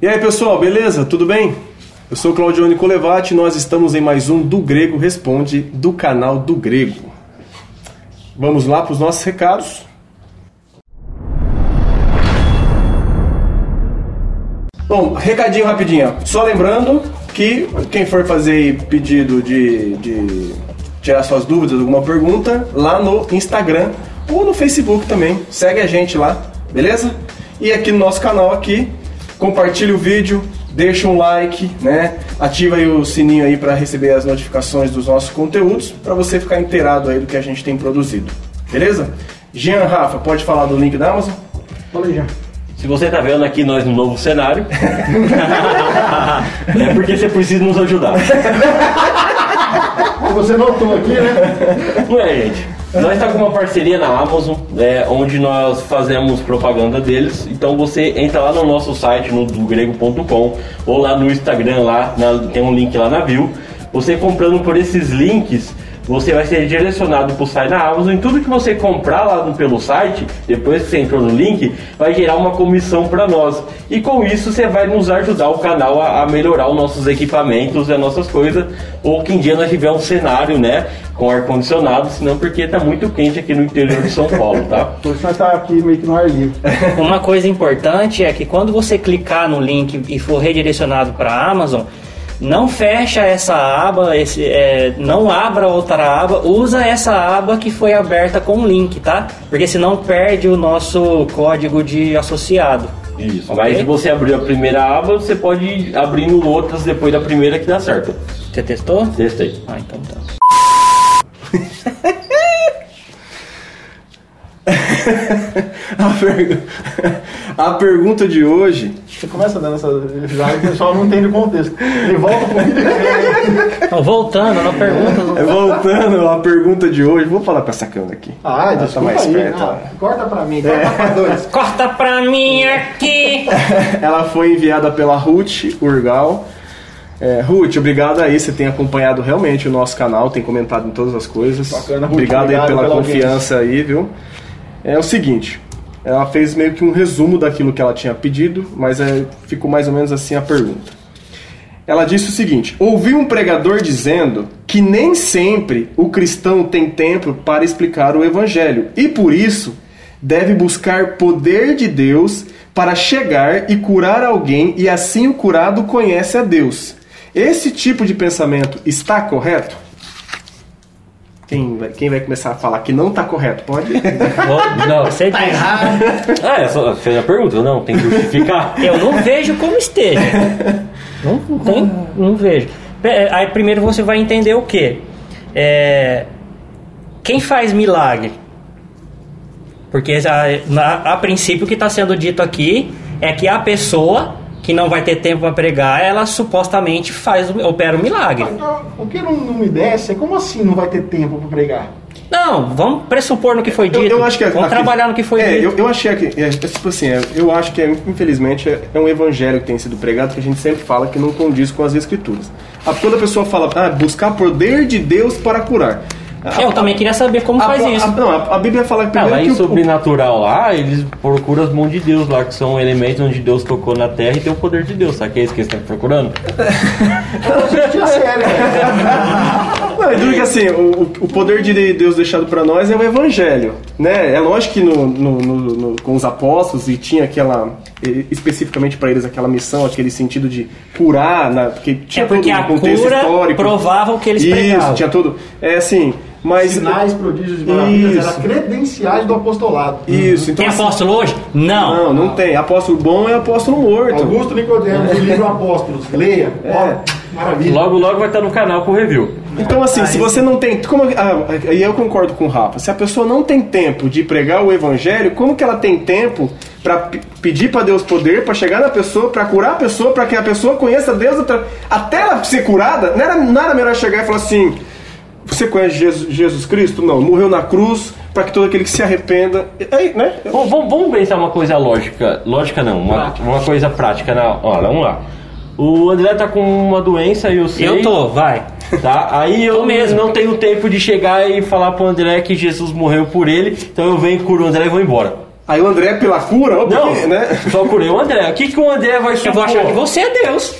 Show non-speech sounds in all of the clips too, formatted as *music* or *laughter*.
E aí pessoal, beleza? Tudo bem? Eu sou Claudione Colevati e nós estamos em mais um Do Grego Responde do canal do Grego. Vamos lá para os nossos recados. Bom, recadinho rapidinho. Só lembrando que quem for fazer pedido de, de tirar suas dúvidas, alguma pergunta, lá no Instagram ou no Facebook também. Segue a gente lá, beleza? E aqui no nosso canal aqui, compartilha o vídeo, deixa um like, né? Ativa aí o sininho aí para receber as notificações dos nossos conteúdos, para você ficar inteirado aí do que a gente tem produzido. Beleza? Jean Rafa, pode falar do link da Amazon? Fala aí, já. Se você tá vendo aqui nós no novo cenário, *laughs* *laughs* é porque você precisa nos ajudar. *laughs* Você notou aqui, né? Não é, gente? Nós tá com uma parceria na Amazon, é, onde nós fazemos propaganda deles. Então você entra lá no nosso site, no dogrego.com, ou lá no Instagram, lá na- tem um link lá na bio. Você comprando por esses links, você vai ser direcionado para o site da Amazon e tudo que você comprar lá no- pelo site, depois que você entrou no link, vai gerar uma comissão para nós. E com isso você vai nos ajudar o canal a, a melhorar os nossos equipamentos e as nossas coisas. Ou que em dia nós tiver um cenário, né, com ar-condicionado, senão porque tá muito quente aqui no interior de São Paulo, tá? *laughs* Por isso nós tá aqui meio que no ar livre. Uma coisa importante é que quando você clicar no link e for redirecionado para a Amazon, não fecha essa aba, esse, é, não abra outra aba, usa essa aba que foi aberta com o link, tá? Porque senão perde o nosso código de associado. Isso. Ok? Mas se você abrir a primeira aba, você pode ir abrindo outras depois da primeira que dá certo. Você testou? Testei. Ah, então tá. *laughs* A, pergu- *laughs* a pergunta de hoje Você começa dando essa risada e o pessoal não entende o contexto. Ele volta pro. Então, voltando na pergunta. É, Voltando à pergunta de hoje, vou falar pra essa câmera aqui. Ah, Ela desculpa tá mais aí. perto. Ah, corta pra mim, corta pra dois. *laughs* Corta pra mim aqui! *laughs* Ela foi enviada pela Ruth Urgal. É, Ruth, obrigado aí, você tem acompanhado realmente o nosso canal, tem comentado em todas as coisas. Bacana, Ruth, obrigado, aí obrigado pela, pela confiança aí, viu? É o seguinte, ela fez meio que um resumo daquilo que ela tinha pedido, mas é, ficou mais ou menos assim a pergunta. Ela disse o seguinte: ouvi um pregador dizendo que nem sempre o cristão tem tempo para explicar o evangelho e por isso deve buscar poder de Deus para chegar e curar alguém e assim o curado conhece a Deus. Esse tipo de pensamento está correto? Quem vai, quem vai começar a falar que não está correto? Pode? *laughs* Não, *laughs* Você Tá diz. errado. Ah, é só fez a pergunta, não, tem que justificar. *laughs* Eu não vejo como esteja. Não, não tem, não vejo. Pe- Aí primeiro você vai entender o que? quem faz milagre? Porque a, na- a princípio o que está sendo dito aqui é que a pessoa que não vai ter tempo para pregar, ela supostamente faz, opera o milagre. O que não, não me desce é como assim não vai ter tempo pra pregar? Não, vamos pressupor no que foi dito. Eu, eu acho que vamos aqui- trabalhar no que foi é, dito. Eu, eu achei que é, é tipo assim, é, eu acho que é, infelizmente é, é um evangelho que tem sido pregado que a gente sempre fala que não condiz com as escrituras. A, quando a pessoa fala, ah, buscar poder de Deus para curar. *laughs* Eu também queria saber como a, faz a- isso. a- não, a, a Bíblia fala Ah, primeiro lá que em o- sobrenatural lá, eles procuram as mãos de Deus lá, que são elementos onde Deus tocou na terra e tem o poder de Deus. Sabe que é isso que eles estão procurando? *laughs* Não, eu digo que assim, o, o- poder de Deus deixado para nós é o evangelho, né? É lógico que no, no- no- no- com os apóstolos e tinha aquela especificamente para eles aquela missão, aquele sentido de curar, na, porque tinha É porque todo um a contexto cura histórico. provava o que eles Isso, pregavam. tinha tudo. É assim, mas Sinais, prodígios e maravilhas Isso. eram credenciais do apostolado. Isso, então Tem assim, apóstolo hoje? Não. Não, não tem. Apóstolo bom é apóstolo morto. Augusto Nicodemos, o livro Apóstolos. Leia. Ó, maravilha. Logo, logo vai estar no canal com review. Então, assim, se você não tem. Como, ah, aí eu concordo com o Rafa. Se a pessoa não tem tempo de pregar o evangelho, como que ela tem tempo para pedir para Deus poder, para chegar na pessoa, para curar a pessoa, para que a pessoa conheça Deus até ela ser curada? Não era, não era melhor chegar e falar assim: Você conhece Jesus, Jesus Cristo? Não, morreu na cruz para que todo aquele que se arrependa. Aí, né? Vamos, vamos- vamos pensar uma coisa lógica. Lógica não, uma, uma coisa prática. Na, olha, vamos lá. O André tá com uma doença e eu sei. Eu tô, vai. Tá? Aí eu mesmo. não tenho tempo de chegar e falar pro André que Jesus morreu por ele, então eu venho, curo o André e vou embora. Aí o André pela cura, ou Não, porque, né? só curei o André. O que, que o André vai supor? Eu vou achar que você é Deus.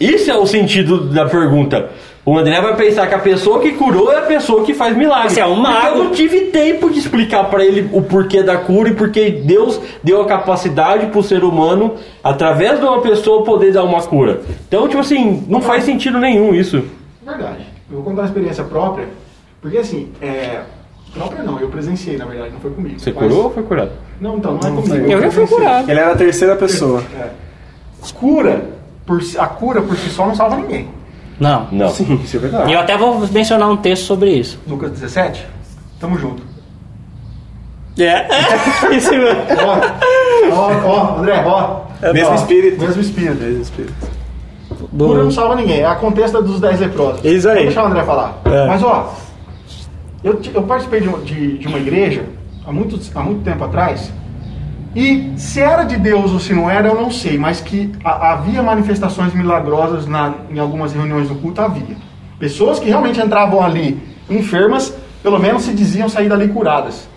Isso é o sentido da pergunta. O André vai pensar que a pessoa que curou é a pessoa que faz milagre. Você é um mago. Eu não tive tempo de explicar pra ele o porquê da cura e porque Deus deu a capacidade pro ser humano, através de uma pessoa, poder dar uma cura. Então, tipo assim, não faz sentido nenhum isso. Verdade. Eu vou contar a experiência própria, porque assim, é... Própria não, eu presenciei, na verdade, não foi comigo. Você Mas- curou ou foi curado? Não, então, não é comigo. Eu já fui curado. Ele era a terceira pessoa. É. Cura, por, a cura por si só não salva ninguém. Não. Não. Sim, isso é verdade. E eu até vou mencionar um texto sobre isso. Lucas 17, tamo junto. *laughs* É. Isso mesmo. Ó, ó, ó, André, ó. Mesmo Ó, espírito. Mesmo espírito. Mesmo espírito. Cura não salva ninguém. É a contesta dos 10 leprosos. Isso aí. Vou deixar o André falar. É. Mas, ó, eu, eu participei de, de, de uma igreja há muito, há muito tempo atrás. E se era de Deus ou se não era, eu não sei. Mas que havia manifestações milagrosas na, em algumas reuniões do culto, havia. Pessoas que realmente entravam ali enfermas, pelo menos se diziam sair dali curadas.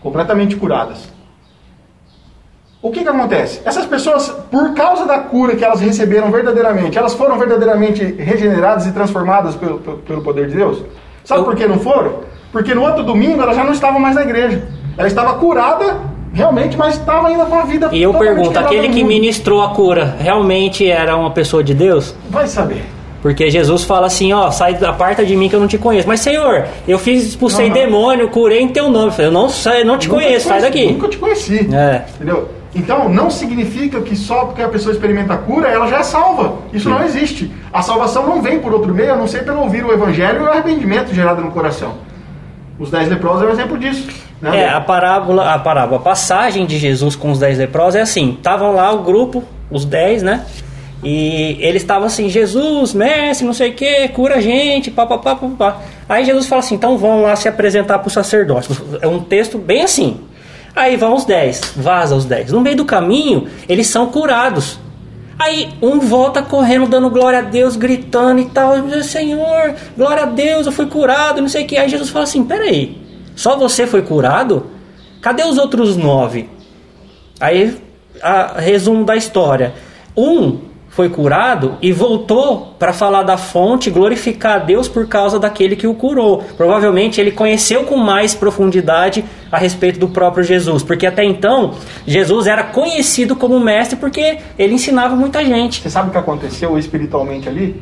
Completamente curadas. O que, que acontece? Essas pessoas, por causa da cura que elas receberam verdadeiramente, elas foram verdadeiramente regeneradas e transformadas pelo, pelo, poder de Deus? Sabe por que não foram? Porque no outro domingo ela já não estava mais na igreja. Ela estava curada, realmente, mas estava ainda com a vida E eu pergunto, aquele que ministrou a cura realmente era uma pessoa de Deus? Vai saber. Porque Jesus fala assim, ó, sai da parte de mim que eu não te conheço. Mas Senhor, eu fiz, expulsei Não, não. demônio, curei em teu nome. Eu não sei, não te conheço, sai conheci, daqui. Nunca te conheci. É. Entendeu? Então, não significa que só porque a pessoa experimenta a cura, ela já é salva. Isso não existe. A salvação não vem por outro meio, a não ser pelo ouvir o evangelho e o arrependimento gerado no coração. Os dez leprosos é um exemplo disso. Né? É, a parábola, a parábola, a passagem de Jesus com os dez leprosos é assim: estavam lá o grupo, os dez, né? E eles estavam assim: Jesus, mestre, não sei o que, cura a gente, pá, pá, pá, pá, pá. Aí Jesus fala assim: então vão lá se apresentar para o sacerdote. É um texto bem assim. Aí vão os dez, vaza os dez. No meio do caminho, eles são curados. Aí um volta correndo, dando glória a Deus, gritando e tal. Senhor, glória a Deus, eu fui curado, não sei o que. Aí Jesus fala assim: peraí, só você foi curado? Cadê os outros nove? Aí, a, resumo da história: um foi curado e voltou para falar da fonte, glorificar a Deus por causa daquele que o curou. Provavelmente ele conheceu com mais profundidade a respeito do próprio Jesus, porque até então Jesus era conhecido como mestre porque ele ensinava muita gente. Você sabe o que aconteceu espiritualmente ali?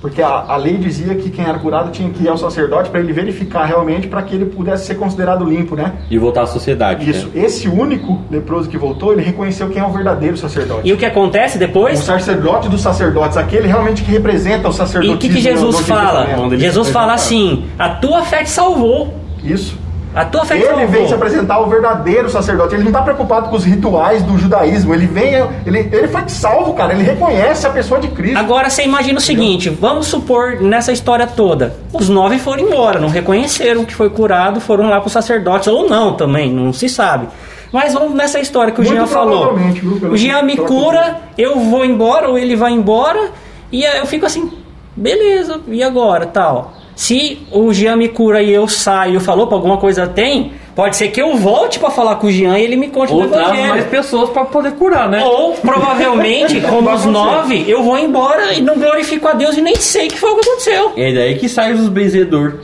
Porque a, a lei dizia que quem era curado tinha que ir ao sacerdote para ele verificar realmente para que ele pudesse ser considerado limpo, né? E voltar à sociedade. Isso. né? Esse único leproso que voltou, ele reconheceu quem é o verdadeiro sacerdote. E o que acontece O depois? sacerdote dos sacerdotes, aquele realmente que representa o E sacerdote. o que, que Jesus fala? Jesus fala assim: a tua fé te salvou. Isso. A tua fé te Ele vem se apresentar o verdadeiro sacerdote. Ele não está preocupado com os rituais do judaísmo. Ele vem, ele, ele foi salvo, cara. Ele reconhece a pessoa de Cristo. Agora você imagina o seguinte: vamos supor nessa história toda, os nove foram embora, não reconheceram que foi curado, foram lá para os sacerdotes, ou não também, não se sabe. Mas vamos nessa história que o Muito Jean falou. viu, O Jean me cura, eu vou embora, ou ele vai embora, e eu fico assim, beleza, e agora tal? Se o Jean me cura e eu saio, eu falou para alguma coisa tem, pode ser que eu volte para falar com o Jean e ele me conte Ou do evangelho. mais pessoas pra poder curar, né? Ou provavelmente, *laughs* como os nove, eu vou embora e não glorifico a Deus e nem sei o que foi o que aconteceu. É daí que sai os benzedores.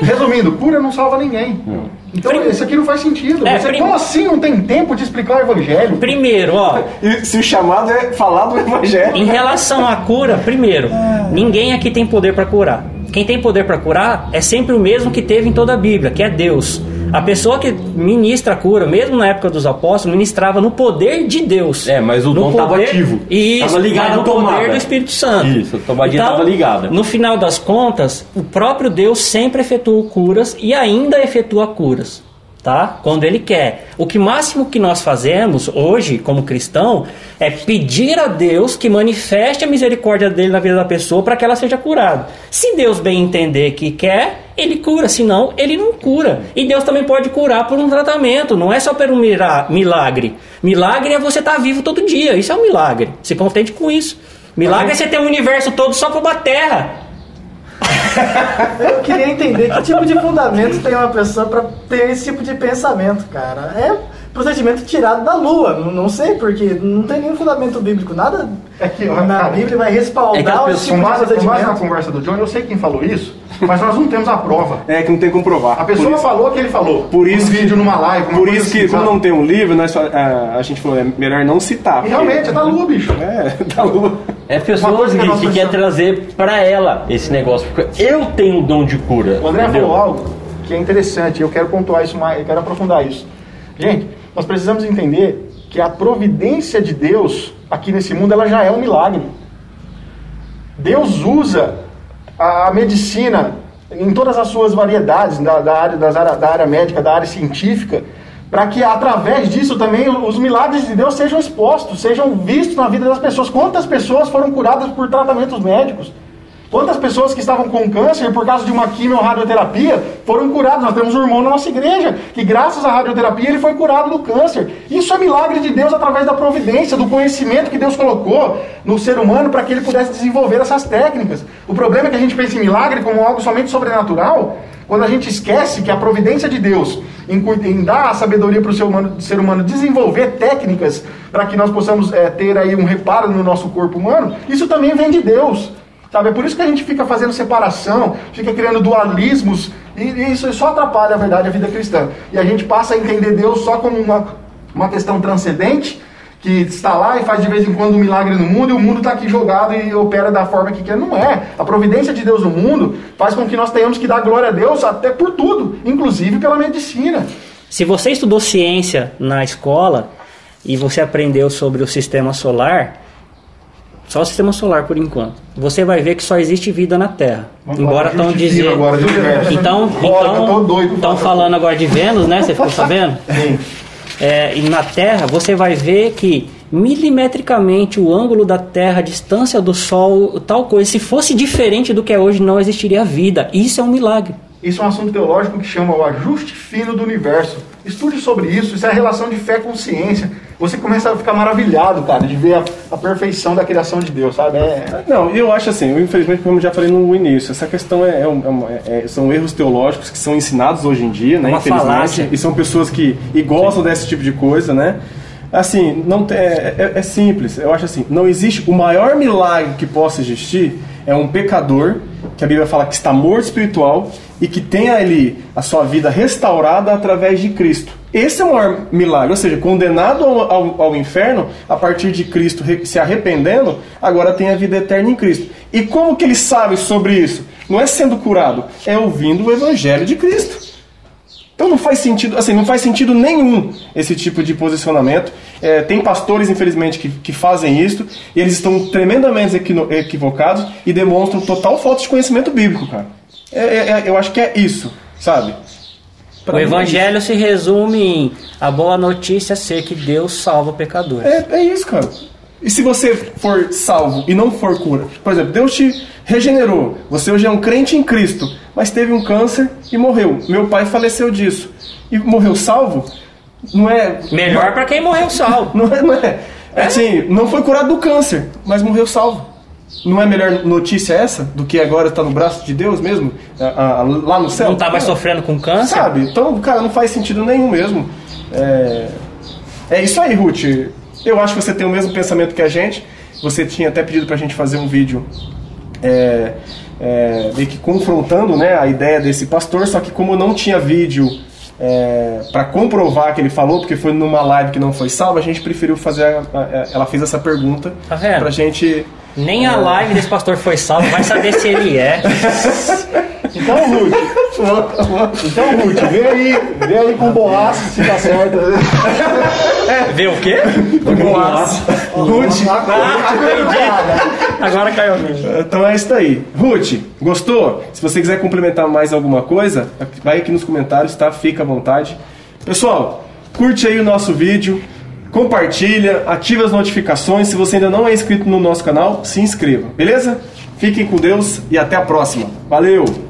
Resumindo, cura não salva ninguém. Então, Prim- isso aqui não faz sentido. É, Você, prim- como assim não tem tempo de explicar o evangelho? Primeiro, ó, *laughs* E se o chamado é falar do evangelho. em relação à cura, primeiro, ninguém aqui tem poder para curar. Quem tem poder para curar é sempre o mesmo que teve em toda a Bíblia, que é Deus. A pessoa que ministra a cura, mesmo na época dos apóstolos, ministrava no poder de Deus. É, mas o dom tava ativo. Isso, Tava ligado no tomada. poder do Espírito Santo. Então, Isso, a tomadinha tava ligada. No final das contas, o próprio Deus sempre efetuou curas e ainda efetua curas. Tá? Quando ele quer. O que máximo que nós fazemos hoje, como cristão, é pedir a Deus que manifeste a misericórdia dele na vida da pessoa para que ela seja curada. Se Deus bem entender que quer, ele cura, senão ele não cura. E Deus também pode curar por um tratamento, não é só por um milagre. Milagre é você estar vivo todo dia, isso é um milagre. Se contente com isso. Milagre é você ter o universo todo só para uma terra. Eu queria entender que tipo de fundamento tem uma pessoa pra ter esse tipo de pensamento, cara. É procedimento tirado da lua. Não, não sei, porque não tem nenhum fundamento bíblico. Nada É que, na cara, Bíblia vai é que a respaldar esse Com tipo com base na conversa do John, eu sei quem falou isso, mas nós não temos a prova. É que não tem como provar. A pessoa falou que ele falou. Por isso um que- vídeo numa live. Por isso que, assim, como sabe? não tem um livro, nós, a, a gente falou, é melhor não citar. E porque- realmente, é da lua, bicho. *laughs* É, da lua. É pessoas que que, quer trazer pra ela esse negócio. Porque eu tenho o dom de cura. O André entendeu? falou algo que é interessante, eu quero pontuar isso mais, eu quero aprofundar isso. Gente, nós precisamos entender que a providência de Deus aqui nesse mundo ela já é um milagre. Deus usa a, medicina em todas as suas variedades, da, da área, das área- da área médica, da área científica, para que através disso também os milagres de Deus sejam expostos, sejam vistos na vida das pessoas. Quantas pessoas foram curadas por tratamentos médicos? Quantas pessoas que estavam com câncer por causa de uma quimio ou radioterapia foram curadas? Nós temos um irmão na nossa igreja que, graças à radioterapia, ele foi curado do câncer. Isso é milagre de Deus através da providência, do conhecimento que Deus colocou no ser humano para que ele pudesse desenvolver essas técnicas. O problema é que a gente pensa em milagre como algo somente sobrenatural, quando a gente esquece que a providência de Deus em, dar a sabedoria para o ser humano, ser humano desenvolver técnicas para que nós possamos eh, ter aí um reparo no nosso corpo humano, isso também vem de Deus. Sabe? É por isso que a gente fica fazendo separação, fica criando dualismos, e isso só atrapalha a verdade a vida cristã. E a gente passa a entender Deus só como uma, uma questão transcendente, que está lá e faz de vez em quando um milagre no mundo, e o mundo está aqui jogado e opera da forma que quer. Não é. A providência de Deus no mundo faz com que nós tenhamos que dar glória a Deus até por tudo, inclusive pela medicina. Se você estudou ciência na escola e você aprendeu sobre o sistema solar, só o sistema solar por enquanto, você vai ver que só existe vida na Terra. Vamos Embora estão dizendo. agora, de universo. Então, Bora, então, estão falando agora de Vênus, né? Você ficou sabendo? Sim. É, e na Terra você vai ver que milimetricamente o ângulo da Terra, a distância do Sol, tal coisa, se fosse diferente do que é hoje, não existiria vida. Isso é um milagre. Isso é um assunto teológico que chama o ajuste fino do universo. Estude sobre isso, isso é a relação de fé com ciência. Você começa a ficar maravilhado, cara, de ver a, a perfeição da criação de Deus, sabe? É, Não, eu acho assim, eu, infelizmente, como eu já falei no início, essa questão é, é um- é é- são erros teológicos que são ensinados hoje em dia, né? Uma infelizmente. falácia. E são pessoas que e gostam desse tipo de coisa, né? Assim, não tem- é, é- é simples. Eu acho assim, não existe o maior milagre que possa existir é um pecador que a Bíblia fala que está morto espiritual e que tem ali a sua vida restaurada através de Cristo. Esse é o maior milagre, ou seja, condenado ao, ao- ao inferno, a partir de Cristo se arrependendo, agora tem a vida eterna em Cristo. E como que ele sabe sobre isso? Não é sendo curado, é ouvindo o Evangelho de Cristo. Então não faz sentido, assim, não faz sentido nenhum esse tipo de posicionamento. É, tem pastores, infelizmente, que, que fazem isso e eles estão tremendamente equivocados e demonstram total falta de conhecimento bíblico, cara. É- é- é- eu acho que é isso, sabe? Pra o é evangelho se resume em a boa notícia ser que Deus salva pecadores. É, é isso, cara. E se você for salvo e não for cura, por exemplo, Deus te regenerou, você hoje é um crente em Cristo, mas teve um câncer e morreu. Meu pai faleceu disso e morreu salvo, não é Melhor para quem morreu salvo. *laughs* Não é, não é. É Assim, não foi curado do câncer, mas morreu salvo. Não é melhor notícia essa do que agora está no braço de Deus mesmo, a- a- lá no céu? Não tá mais sofrendo com câncer? Sabe? Então, cara, não faz sentido nenhum mesmo. É, é isso aí, Ruth. Eu acho que você tem o mesmo pensamento que a gente. Você tinha até pedido pra gente fazer um vídeo é, é, meio que confrontando né, a ideia desse pastor, só que como não tinha vídeo é, para comprovar que ele falou, porque foi numa live que não foi salva, a gente preferiu fazer. a- a- ela fez essa pergunta Tá vendo? pra gente. Nem a live desse pastor foi salva, vai saber se ele é. Então, Ruth, então, Ruth, vê aí, vê aí com o Boas se tá certo. Vê o quê? Boas. Ruth. Ah, entendi. Agora caiu a minha. Então é isso aí. Ruth, gostou? Se você quiser complementar mais alguma coisa, vai aqui nos comentários, tá? Fica à vontade. Pessoal, curte aí o nosso vídeo, compartilha, ativa as notificações. Se você ainda não é inscrito no nosso canal, se inscreva, beleza? Fiquem com Deus e até a próxima. Valeu!